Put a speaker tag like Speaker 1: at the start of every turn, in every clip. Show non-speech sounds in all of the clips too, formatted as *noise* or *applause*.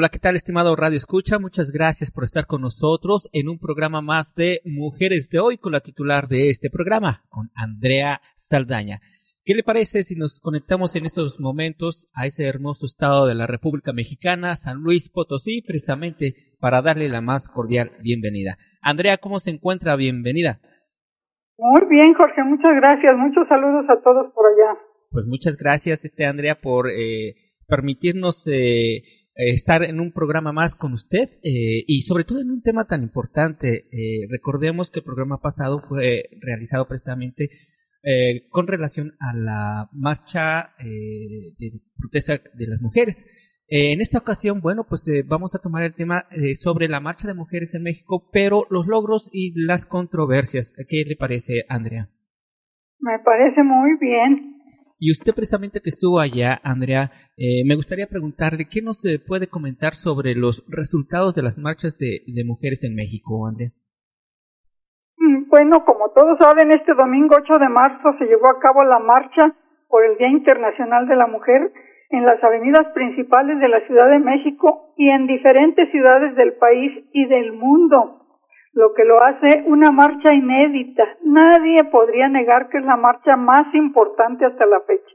Speaker 1: Hola, ¿qué tal, estimado Radio Escucha? Muchas gracias por estar con nosotros en un programa más de Mujeres de Hoy con la titular de este programa, con Andrea Saldaña. ¿Qué le parece si nos conectamos en estos momentos a ese hermoso estado de la República Mexicana, San Luis Potosí, precisamente para darle la más cordial bienvenida? Andrea, ¿cómo se encuentra? Bienvenida.
Speaker 2: Muy bien, Jorge, muchas gracias. Muchos saludos a todos por allá.
Speaker 1: Pues muchas gracias, este Andrea, por eh, permitirnos eh, estar en un programa más con usted eh, y sobre todo en un tema tan importante. Eh, recordemos que el programa pasado fue realizado precisamente eh, con relación a la marcha de protesta de las mujeres. en esta ocasión, bueno, pues vamos a tomar el tema sobre la marcha de mujeres en México, pero los logros y las controversias. ¿Qué le parece, Andrea?
Speaker 2: Me parece muy bien.
Speaker 1: Y usted precisamente que estuvo allá, Andrea, eh, me gustaría preguntarle qué nos eh, puede comentar sobre los resultados de las marchas de, de, mujeres en México, Andrea.
Speaker 2: Bueno, como todos saben, este domingo 8 de marzo se llevó a cabo la marcha por el Día Internacional de la Mujer en las avenidas principales de la Ciudad de México y en diferentes ciudades del país y del mundo lo que lo hace una marcha inédita. Nadie podría negar que es la marcha más importante hasta la fecha.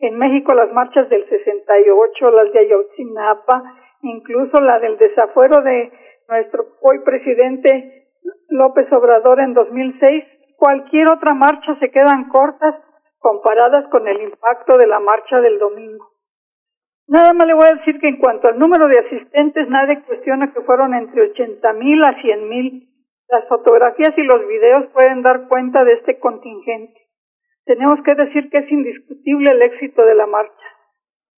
Speaker 2: En México las marchas del 68, las de Ayotzinapa, incluso la del desafuero de nuestro hoy presidente López Obrador en 2006, cualquier otra marcha se quedan cortas comparadas con el impacto de la marcha del domingo. Nada más le voy a decir que en cuanto al número de asistentes, nadie cuestiona que fueron entre 80 mil a 100 mil. Las fotografías y los videos pueden dar cuenta de este contingente. Tenemos que decir que es indiscutible el éxito de la marcha.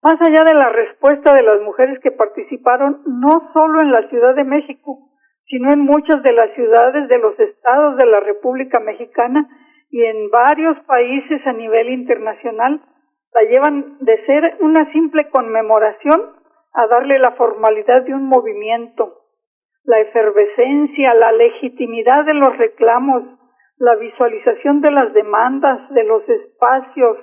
Speaker 2: Más allá de la respuesta de las mujeres que participaron, no solo en la Ciudad de México, sino en muchas de las ciudades de los estados de la República Mexicana y en varios países a nivel internacional, la llevan de ser una simple conmemoración a darle la formalidad de un movimiento, la efervescencia, la legitimidad de los reclamos, la visualización de las demandas, de los espacios,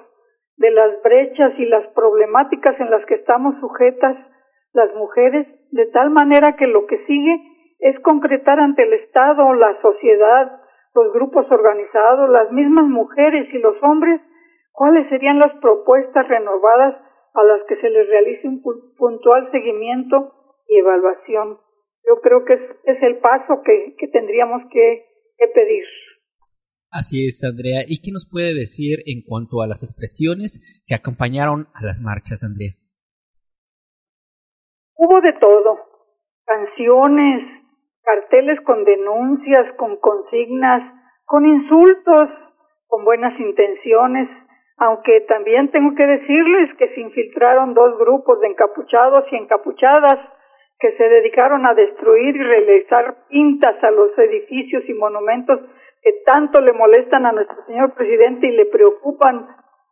Speaker 2: de las brechas y las problemáticas en las que estamos sujetas las mujeres, de tal manera que lo que sigue es concretar ante el Estado, la sociedad, los grupos organizados, las mismas mujeres y los hombres cuáles serían las propuestas renovadas a las que se les realice un puntual seguimiento y evaluación. Yo creo que es, es el paso que, que tendríamos que, que pedir.
Speaker 1: Así es, Andrea. ¿Y qué nos puede decir en cuanto a las expresiones que acompañaron a las marchas, Andrea?
Speaker 2: Hubo de todo. Canciones, carteles con denuncias, con consignas, con insultos, con buenas intenciones, aunque también tengo que decirles que se infiltraron dos grupos de encapuchados y encapuchadas que se dedicaron a destruir y realizar pintas a los edificios y monumentos que tanto le molestan a nuestro señor presidente y le preocupan,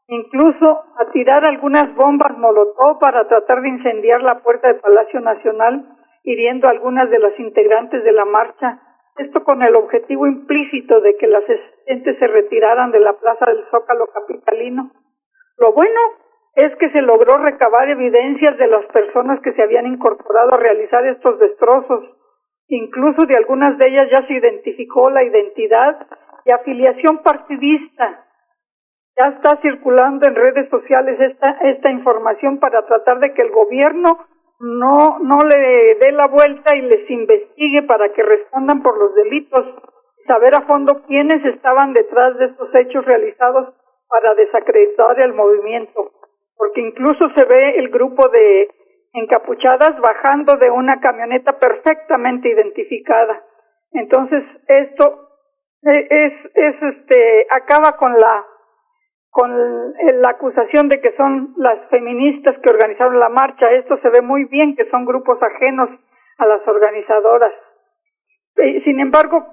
Speaker 2: incluso a tirar algunas bombas molotov para tratar de incendiar la puerta del Palacio Nacional, hiriendo a algunas de las integrantes de la marcha esto con el objetivo implícito de que las asistentes se retiraran de la plaza del Zócalo capitalino. Lo bueno es que se logró recabar evidencias de las personas que se habían incorporado a realizar estos destrozos. Incluso de algunas de ellas ya se identificó la identidad y afiliación partidista. Ya está circulando en redes sociales esta, esta información para tratar de que el gobierno no, no le dé la vuelta y les investigue para que respondan por los delitos, saber a fondo quiénes estaban detrás de estos hechos realizados para desacreditar el movimiento, porque incluso se ve el grupo de encapuchadas bajando de una camioneta perfectamente identificada. Entonces, esto Eh, es, es este, acaba con la, con la acusación de que son las feministas que organizaron la marcha. Esto se ve muy bien que son grupos ajenos a las organizadoras. Sin embargo,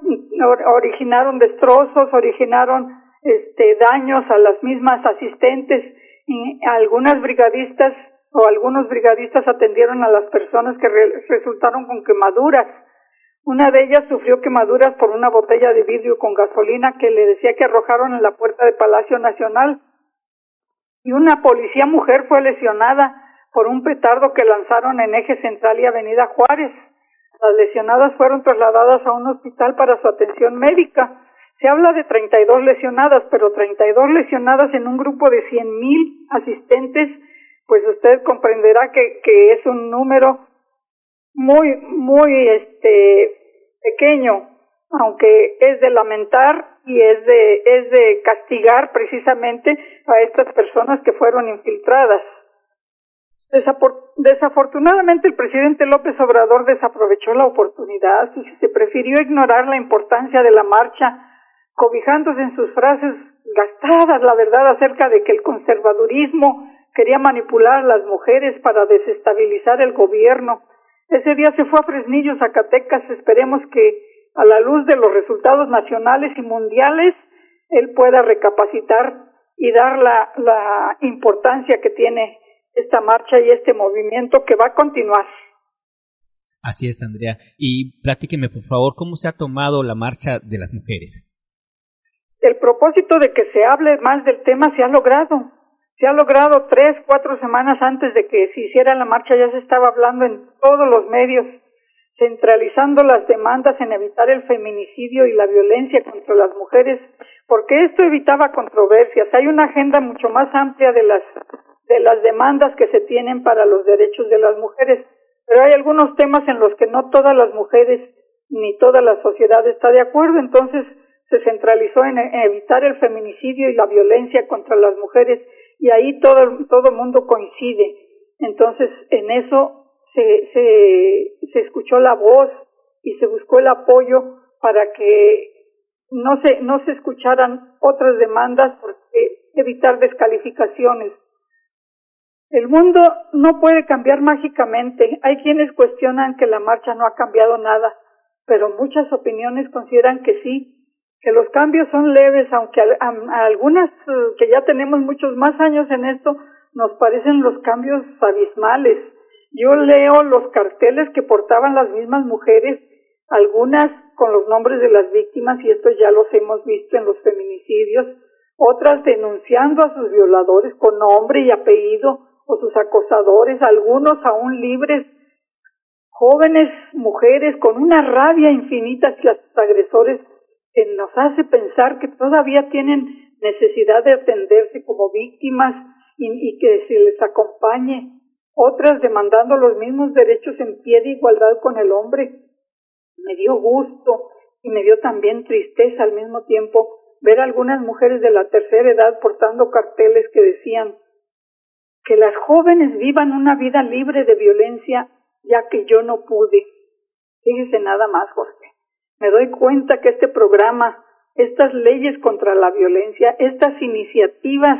Speaker 2: originaron destrozos, originaron este, daños a las mismas asistentes y algunas brigadistas o algunos brigadistas atendieron a las personas que resultaron con quemaduras. Una de ellas sufrió quemaduras por una botella de vidrio con gasolina que le decía que arrojaron en la puerta de Palacio Nacional. Y una policía mujer fue lesionada por un petardo que lanzaron en Eje Central y Avenida Juárez. Las lesionadas fueron trasladadas a un hospital para su atención médica. Se habla de 32 lesionadas, pero 32 lesionadas en un grupo de 100.000 asistentes, pues usted comprenderá que, que es un número muy, muy este, aunque es de lamentar y es de, es de castigar precisamente a estas personas que fueron infiltradas. Desafortunadamente el presidente López Obrador desaprovechó la oportunidad y se prefirió ignorar la importancia de la marcha, cobijándose en sus frases gastadas, la verdad, acerca de que el conservadurismo quería manipular a las mujeres para desestabilizar el gobierno. Ese día se fue a Fresnillo, Zacatecas. Esperemos que a la luz de los resultados nacionales y mundiales, él pueda recapacitar y dar la, la importancia que tiene esta marcha y este movimiento que va a continuar.
Speaker 1: Así es, Andrea. Y platíqueme, por favor, cómo se ha tomado la marcha de las mujeres.
Speaker 2: El propósito de que se hable más del tema se ha logrado. Se ha logrado tres, cuatro semanas antes de que se hiciera la marcha, ya se estaba hablando en todos los medios, centralizando las demandas en evitar el feminicidio y la violencia contra las mujeres, porque esto evitaba controversias. Hay una agenda mucho más amplia de las de las demandas que se tienen para los derechos de las mujeres. Pero hay algunos temas en los que no todas las mujeres ni toda la sociedad está de acuerdo, entonces se centralizó en, evitar el feminicidio y la violencia contra las mujeres y ahí todo todo mundo coincide. Entonces, en eso se, se, se escuchó la voz y se buscó el apoyo para que no se no se escucharan otras demandas porque evitar descalificaciones el mundo no puede cambiar mágicamente. Hay quienes cuestionan que la marcha no ha cambiado nada, pero muchas opiniones consideran que sí, que los cambios son leves, aunque a, algunas eh, que ya tenemos muchos más años en esto, nos parecen los cambios abismales. Yo leo los carteles que portaban las mismas mujeres, algunas con los nombres de las víctimas, y esto ya los hemos visto en los feminicidios, otras denunciando a sus violadores con nombre y apellido, o sus acosadores, algunos aún libres, jóvenes mujeres con una rabia infinita hacia sus agresores que nos hace pensar que todavía tienen necesidad de atenderse como víctimas y, que se les acompañe, otras demandando los mismos derechos en pie de igualdad con el hombre. Me dio gusto y me dio también tristeza al mismo tiempo ver a algunas mujeres de la tercera edad portando carteles que decían que las jóvenes vivan una vida libre de violencia, ya que yo no pude. Fíjese nada más, Jorge. Me doy cuenta que este programa, estas leyes contra la violencia, estas iniciativas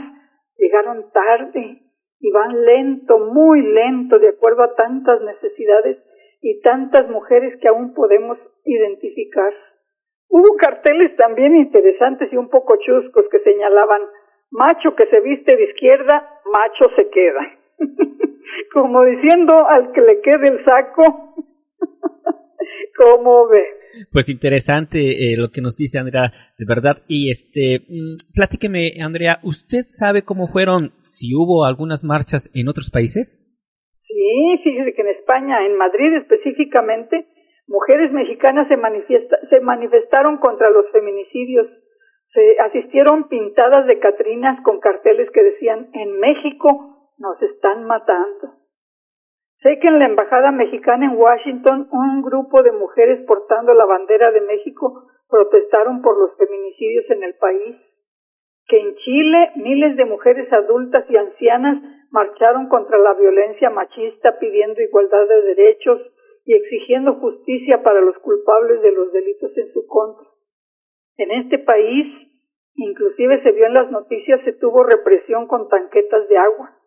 Speaker 2: llegaron tarde y van lento, muy lento, de acuerdo a tantas necesidades y tantas mujeres que aún podemos identificar. Hubo carteles también interesantes y un poco chuscos que señalaban macho que se viste de izquierda, macho se queda. *laughs* Como diciendo al que le quede el saco. ¿Cómo ve?
Speaker 1: Pues interesante eh, lo que nos dice Andrea, de verdad. Y este, mm, platíqueme, Andrea, ¿usted sabe cómo fueron, si hubo algunas marchas en otros países?
Speaker 2: Sí, fíjese que en España, en Madrid específicamente, mujeres mexicanas se, manifiesta, se manifestaron contra los feminicidios se asistieron pintadas de Catrinas con carteles que decían en México nos están matando. Sé que en la embajada mexicana en Washington un grupo de mujeres portando la bandera de México protestaron por los feminicidios en el país, que en Chile miles de mujeres adultas y ancianas marcharon contra la violencia machista pidiendo igualdad de derechos y exigiendo justicia para los culpables de los delitos en su contra. En este país, inclusive se vio en las noticias, se tuvo represión con tanquetas de agua.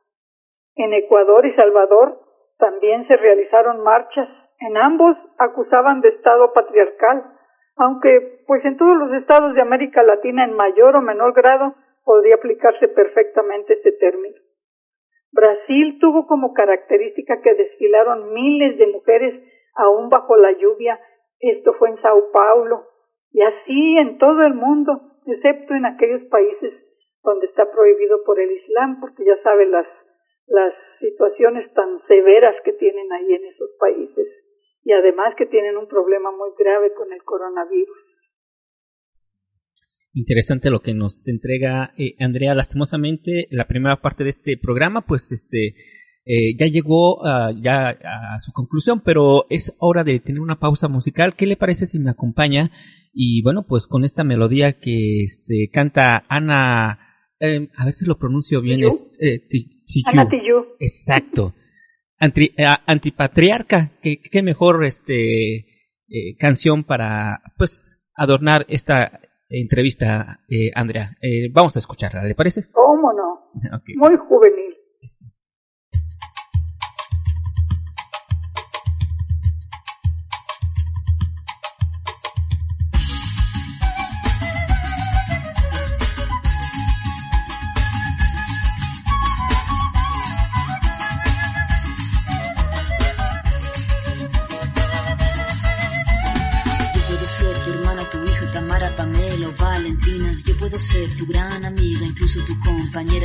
Speaker 2: En Ecuador y Salvador también se realizaron marchas. En ambos acusaban de Estado patriarcal, aunque pues en todos los estados de América Latina en mayor o menor grado podría aplicarse perfectamente este término. Brasil tuvo como característica que desfilaron miles de mujeres aún bajo la lluvia. Esto fue en Sao Paulo y así en todo el mundo, excepto en aquellos países donde está prohibido por el Islam, porque ya sabe las las situaciones tan severas que tienen ahí en esos países y además que tienen un problema muy grave con el coronavirus.
Speaker 1: Interesante lo que nos entrega eh, Andrea. Lastimosamente, la primera parte de este programa, pues, este, eh, ya llegó ya a su conclusión, pero es hora de tener una pausa musical. ¿Qué le parece si me acompaña? Y bueno, pues con esta melodía que este, canta Ana, eh, a ver si lo pronuncio bien, es,
Speaker 2: Ana Tijoux.
Speaker 1: Exacto. Anti, antipatriarca, ¿Qué, qué, mejor este canción para pues adornar esta entrevista, eh, Andrea. Eh, vamos a escucharla, ¿le parece?
Speaker 2: ¿Cómo no? *laughs* Muy juvenil.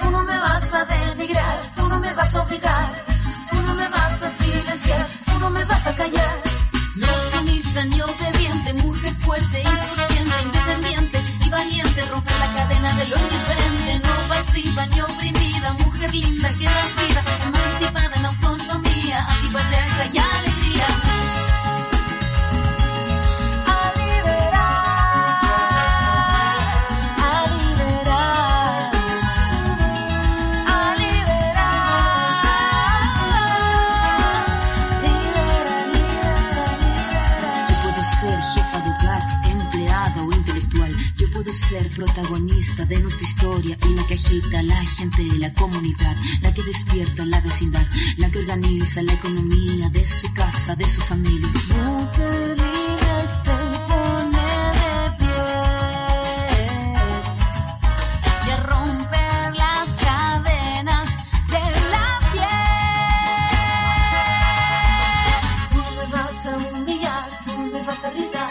Speaker 3: tú no me vas a denigrar, tú no me vas a obligar, tú no me vas a silenciar, tú no me vas a callar. No sumisa ni obediente, mujer fuerte, insurgente, independiente y valiente, rompe la cadena de lo indiferente, no pasiva ni oprimida, mujer linda que das vida, emancipada en autonomía, antipatriarca y alegría. Protagonista de nuestra historia y la que agita la gente, la comunidad, la que despierta la vecindad, la que organiza la economía de su casa, de su familia. Vas a gritar,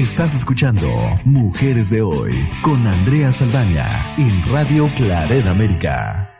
Speaker 4: Estás escuchando Mujeres de Hoy con Andrea Saldaña en Radio Claret América.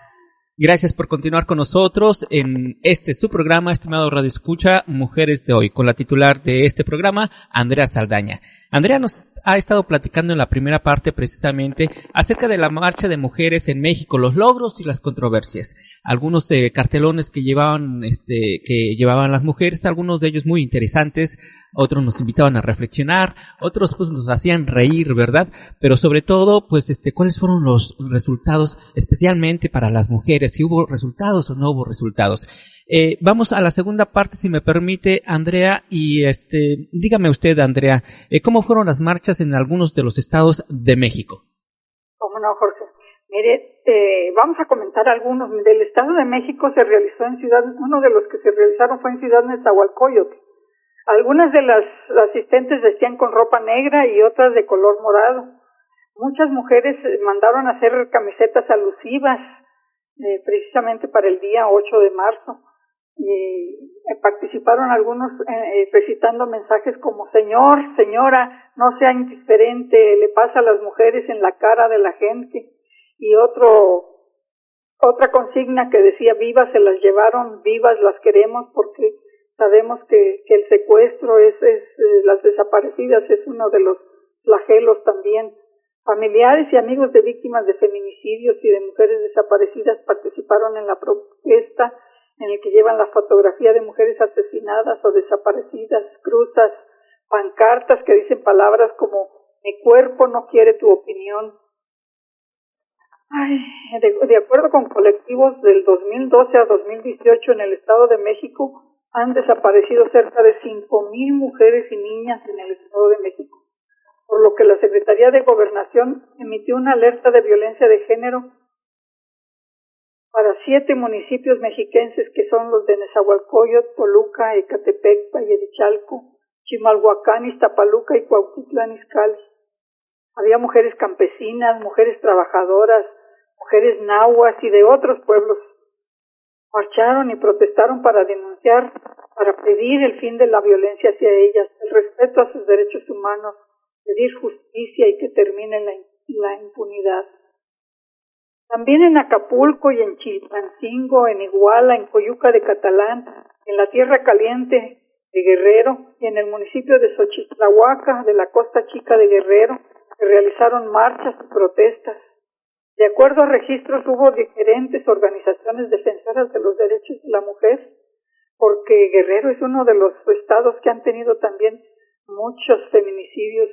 Speaker 1: Gracias por continuar con nosotros en este su programa, estimado Radio Escucha, Mujeres de Hoy, con la titular de este programa, Andrea Saldaña. Andrea nos ha estado platicando en la primera parte precisamente acerca de la marcha de mujeres en México, los logros y las controversias. Algunos eh, cartelones que llevaban, este, que llevaban las mujeres, algunos de ellos muy interesantes, otros nos invitaban a reflexionar, otros pues nos hacían reír, ¿verdad? Pero sobre todo, pues este, ¿cuáles fueron los resultados especialmente para las mujeres? Si hubo resultados o no hubo resultados. Eh, vamos a la segunda parte, si me permite, Andrea, y este, dígame usted, Andrea, eh, ¿cómo fueron las marchas en algunos de los estados de México?
Speaker 2: ¿Cómo no, Jorge? Mire, eh, vamos a comentar algunos. Del Estado de México se realizó en Ciudad, uno de los que se realizaron fue en Ciudad Nezahualcóyotl. Algunas de las asistentes vestían con ropa negra y otras de color morado. Muchas mujeres eh, mandaron a hacer camisetas alusivas eh, precisamente para el día 8 de marzo y eh, participaron algunos eh, recitando mensajes como Señor, señora, no sea indiferente, le pasa a las mujeres en la cara de la gente y otro otra consigna que decía vivas se las llevaron, vivas las queremos porque sabemos que, que el secuestro es, es eh, las desaparecidas es uno de los flagelos también. Familiares y amigos de víctimas de feminicidios y de mujeres desaparecidas participaron en la protesta en el que llevan la fotografía de mujeres asesinadas o desaparecidas, cruzas, pancartas que dicen palabras como mi cuerpo no quiere tu opinión. De, de acuerdo con colectivos del 2012 a 2018 en el Estado de México, han desaparecido cerca de 5.000 mujeres y niñas en el Estado de México, por lo que la Secretaría de Gobernación emitió una alerta de violencia de género para siete municipios mexiquenses que son los de Nezahualcóyotl, Toluca, Ecatepec, Valle de Chimalhuacán, Iztapaluca y Cuautitlán Izcalli. Había mujeres campesinas, mujeres trabajadoras, mujeres nahuas y de otros pueblos. Marcharon y protestaron para denunciar, para pedir el fin de la violencia hacia ellas, el respeto a sus derechos humanos, pedir justicia y que termine la, la impunidad. También en Acapulco y en Chilpancingo, en Iguala, en Coyuca de Catalán, en la Tierra Caliente de Guerrero y en el municipio de Xochitlahuaca, de la Costa Chica de Guerrero, se realizaron marchas y protestas. De acuerdo a registros, hubo diferentes organizaciones defensoras de los derechos de la mujer, porque Guerrero es uno de los estados que han tenido también muchos feminicidios.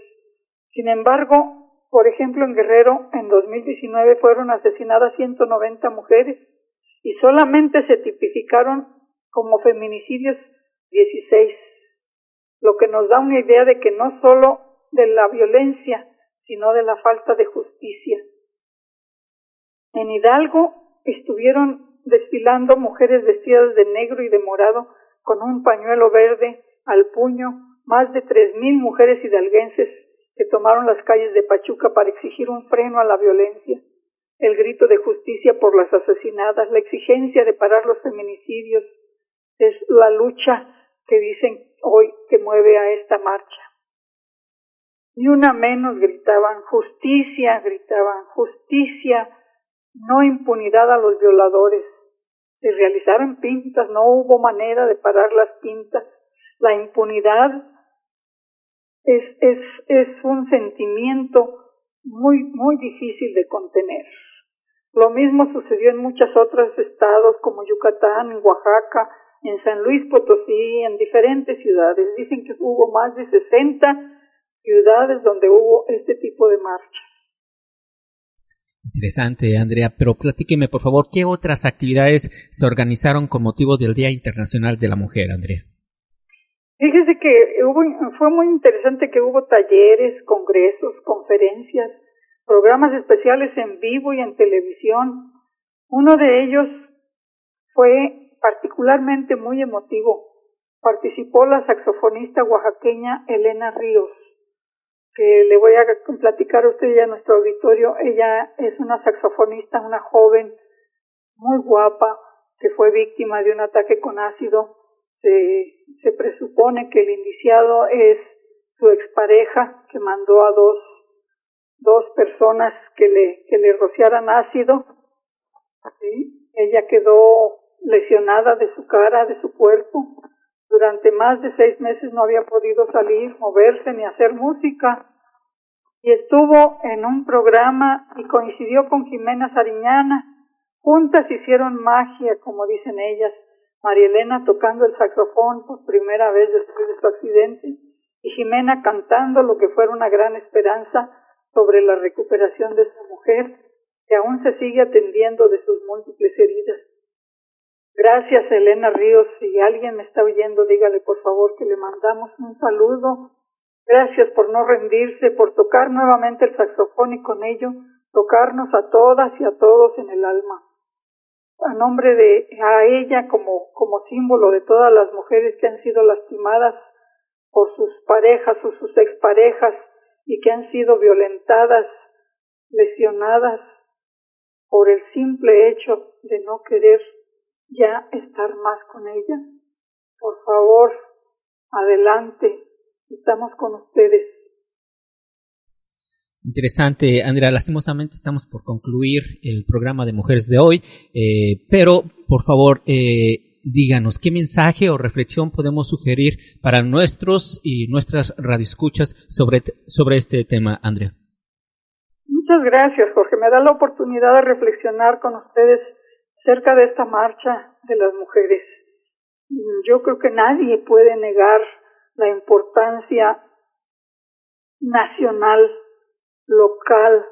Speaker 2: Sin embargo, por ejemplo, en Guerrero, en 2019 fueron asesinadas 190 mujeres y solamente se tipificaron como feminicidios 16, lo que nos da una idea de que no solo de la violencia, sino de la falta de justicia. En Hidalgo estuvieron desfilando mujeres vestidas de negro y de morado con un pañuelo verde al puño, más de tres mil mujeres hidalguenses que tomaron las calles de Pachuca para exigir un freno a la violencia, el grito de justicia por las asesinadas, la exigencia de parar los feminicidios, es la lucha que dicen hoy que mueve a esta marcha. Ni una menos gritaban justicia, gritaban justicia, no impunidad a los violadores. Se realizaron pintas, no hubo manera de parar las pintas. La impunidad es, es, es un sentimiento muy, muy difícil de contener. Lo mismo sucedió en muchos otros estados como Yucatán, en Oaxaca, en San Luis Potosí, en diferentes ciudades. Dicen que hubo más de 60 ciudades donde hubo este tipo de marchas.
Speaker 1: Interesante, Andrea, pero platíqueme, por favor, ¿qué otras actividades se organizaron con motivo del Día Internacional de la Mujer, Andrea?
Speaker 2: Fíjese que hubo, fue muy interesante que hubo talleres, congresos, conferencias, programas especiales en vivo y en televisión. Uno de ellos fue particularmente muy emotivo. Participó la saxofonista oaxaqueña Elena Ríos, que le voy a platicar a usted y a nuestro auditorio. Ella es una saxofonista, una joven muy guapa, que fue víctima de un ataque con ácido se, presupone que el indiciado es su expareja que mandó a dos, dos personas que le, que le rociaran ácido, ¿sí? Ella quedó lesionada de su cara, de su cuerpo. Durante más de seis meses no había podido salir, moverse ni hacer música. Y estuvo en un programa y coincidió con Jimena Sariñana. Juntas hicieron magia, como dicen ellas. María Elena tocando el saxofón por primera vez después de su accidente y Jimena cantando lo que fuera una gran esperanza sobre la recuperación de su mujer, que aún se sigue atendiendo de sus múltiples heridas. Gracias, Elena Ríos. Si alguien me está oyendo, dígale por favor que le mandamos un saludo. Gracias por no rendirse, por tocar nuevamente el saxofón y con ello tocarnos a todas y a todos en el alma. A nombre de a ella como, como símbolo de todas las mujeres que han sido lastimadas por sus parejas o sus exparejas y que han sido violentadas, lesionadas por el simple hecho de no querer ya estar más con ella. Por favor, adelante, estamos con ustedes.
Speaker 1: Interesante, Andrea. Lastimosamente estamos por concluir el programa de Mujeres de hoy, eh, pero por favor, eh, díganos qué mensaje o reflexión podemos sugerir para nuestros y nuestras radioescuchas sobre, sobre este tema, Andrea.
Speaker 2: Muchas gracias, Jorge. Me da la oportunidad de reflexionar con ustedes cerca de esta marcha de las mujeres. Yo creo que nadie puede negar la importancia nacional, local,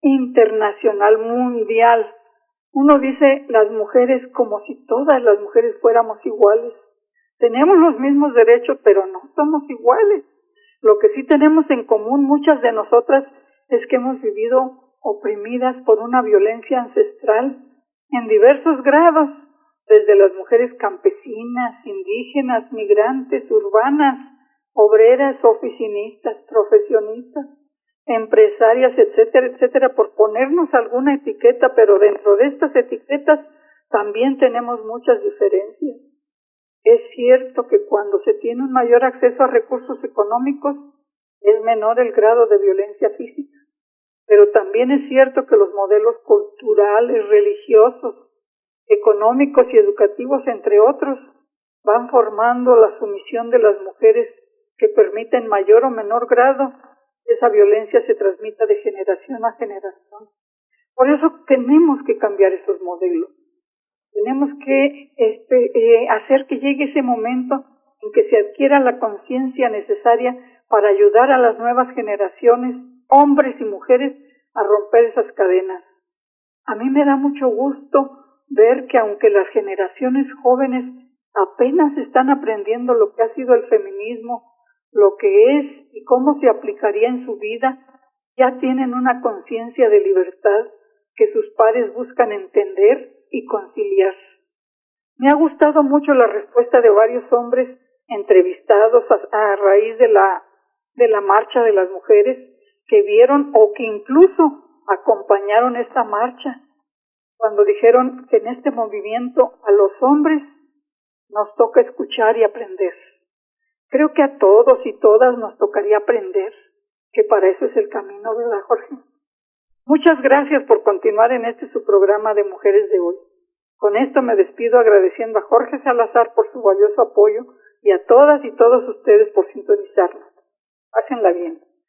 Speaker 2: internacional, mundial uno dice las mujeres como si todas las mujeres fuéramos iguales. Tenemos los mismos derechos, pero no somos iguales. Lo que sí tenemos en común muchas de nosotras es que hemos vivido oprimidas por una violencia ancestral en diversos grados, desde las mujeres campesinas, indígenas, migrantes, urbanas, obreras, oficinistas, profesionistas, empresarias, etcétera, etcétera, por ponernos alguna etiqueta, pero dentro de estas etiquetas también tenemos muchas diferencias. Es cierto que cuando se tiene un mayor acceso a recursos económicos es menor el grado de violencia física, pero también es cierto que los modelos culturales, religiosos, económicos y educativos, entre otros, van formando la sumisión de las mujeres que permiten mayor o menor grado esa violencia se transmita de generación a generación. Por eso tenemos que cambiar esos modelos. Tenemos que este, eh, hacer que llegue ese momento en que se adquiera la conciencia necesaria para ayudar a las nuevas generaciones, hombres y mujeres, a romper esas cadenas. A mí me da mucho gusto ver que aunque las generaciones jóvenes apenas están aprendiendo lo que ha sido el feminismo, lo que es y cómo se aplicaría en su vida, ya tienen una conciencia de libertad que sus pares buscan entender y conciliar. Me ha gustado mucho la respuesta de varios hombres entrevistados a, raíz de la, de la marcha de las mujeres que vieron o que incluso acompañaron esta marcha cuando dijeron que en este movimiento a los hombres nos toca escuchar y aprender. Creo que a todos y todas nos tocaría aprender que para eso es el camino, ¿verdad, Jorge? Muchas gracias por continuar en este su programa de Mujeres de hoy. Con esto me despido agradeciendo a Jorge Salazar por su valioso apoyo y a todas y todos ustedes por sintonizarnos. Pásenla bien.